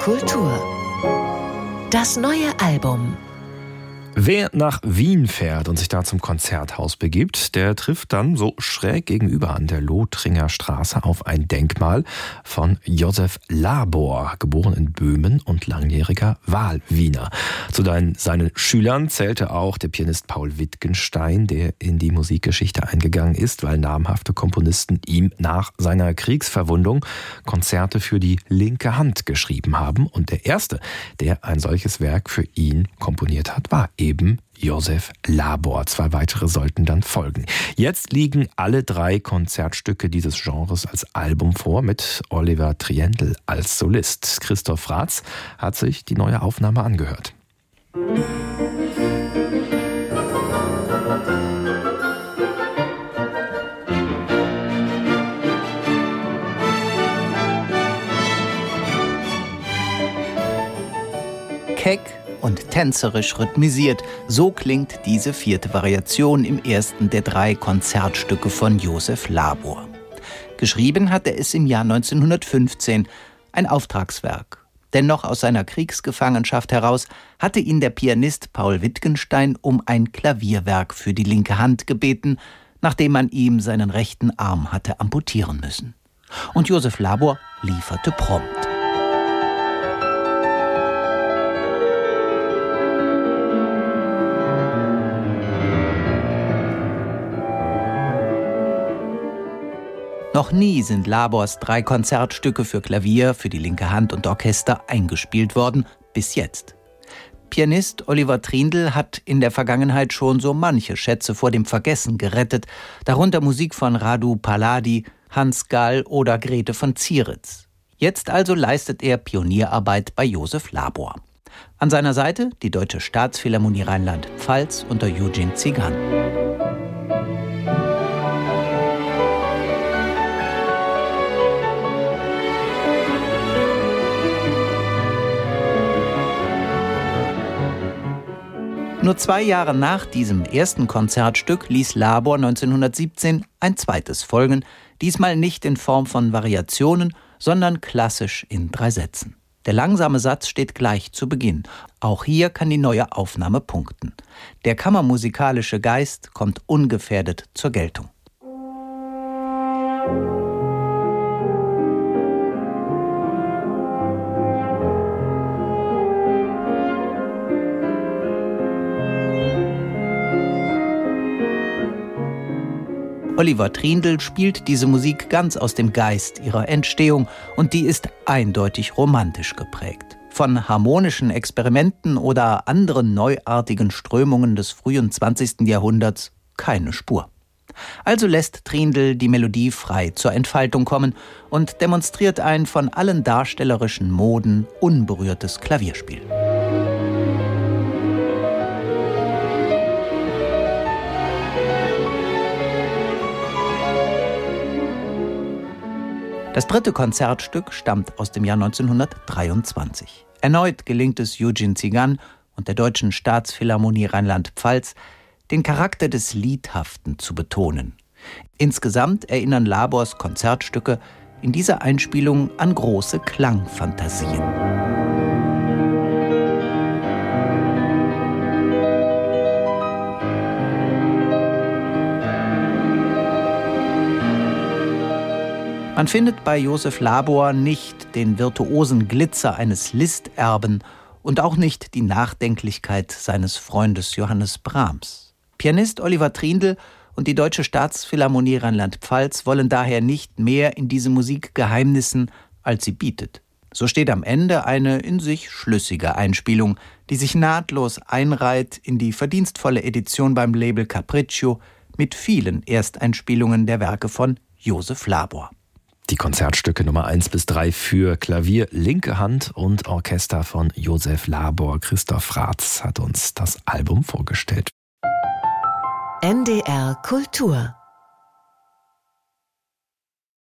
Kultur. Das neue Album Wer nach Wien fährt und sich da zum Konzerthaus begibt, der trifft dann so schräg gegenüber an der Lothringer Straße auf ein Denkmal von Josef Labor, geboren in Böhmen und langjähriger Wahlwiener. Zu seinen Schülern zählte auch der Pianist Paul Wittgenstein, der in die Musikgeschichte eingegangen ist, weil namhafte Komponisten ihm nach seiner Kriegsverwundung Konzerte für die linke Hand geschrieben haben. Und der erste, der ein solches Werk für ihn komponiert hat, war eben Josef Labor. Zwei weitere sollten dann folgen. Jetzt liegen alle drei Konzertstücke dieses Genres als Album vor mit Oliver Triendl als Solist. Christoph Ratz hat sich die neue Aufnahme angehört. Keck und tänzerisch rhythmisiert. So klingt diese vierte Variation im ersten der drei Konzertstücke von Josef Labor. Geschrieben hat er es im Jahr 1915, ein Auftragswerk. Denn noch aus seiner Kriegsgefangenschaft heraus hatte ihn der Pianist Paul Wittgenstein um ein Klavierwerk für die linke Hand gebeten, nachdem man ihm seinen rechten Arm hatte amputieren müssen. Und Josef Labor lieferte prompt. Noch nie sind Labors drei Konzertstücke für Klavier, für die linke Hand und Orchester eingespielt worden, bis jetzt. Pianist Oliver Trindl hat in der Vergangenheit schon so manche Schätze vor dem Vergessen gerettet, darunter Musik von Radu Palladi, Hans Gall oder Grete von Zieritz. Jetzt also leistet er Pionierarbeit bei Josef Labor. An seiner Seite die Deutsche Staatsphilharmonie Rheinland-Pfalz unter Eugene Zigan. Nur zwei Jahre nach diesem ersten Konzertstück ließ Labor 1917 ein zweites folgen, diesmal nicht in Form von Variationen, sondern klassisch in drei Sätzen. Der langsame Satz steht gleich zu Beginn. Auch hier kann die neue Aufnahme punkten. Der kammermusikalische Geist kommt ungefährdet zur Geltung. Oliver Trindl spielt diese Musik ganz aus dem Geist ihrer Entstehung und die ist eindeutig romantisch geprägt. Von harmonischen Experimenten oder anderen neuartigen Strömungen des frühen 20. Jahrhunderts keine Spur. Also lässt Trindl die Melodie frei zur Entfaltung kommen und demonstriert ein von allen darstellerischen Moden unberührtes Klavierspiel. Das dritte Konzertstück stammt aus dem Jahr 1923. Erneut gelingt es Eugene Zigan und der Deutschen Staatsphilharmonie Rheinland-Pfalz, den Charakter des Liedhaften zu betonen. Insgesamt erinnern Labors Konzertstücke in dieser Einspielung an große Klangfantasien. Man findet bei Josef Labor nicht den virtuosen Glitzer eines Listerben und auch nicht die Nachdenklichkeit seines Freundes Johannes Brahms. Pianist Oliver Trindl und die Deutsche Staatsphilharmonie Rheinland-Pfalz wollen daher nicht mehr in diese Musik Geheimnissen, als sie bietet. So steht am Ende eine in sich schlüssige Einspielung, die sich nahtlos einreiht in die verdienstvolle Edition beim Label Capriccio mit vielen Ersteinspielungen der Werke von Josef Labor. Die Konzertstücke Nummer 1 bis 3 für Klavier, linke Hand und Orchester von Josef Labor. Christoph Ratz hat uns das Album vorgestellt. NDR Kultur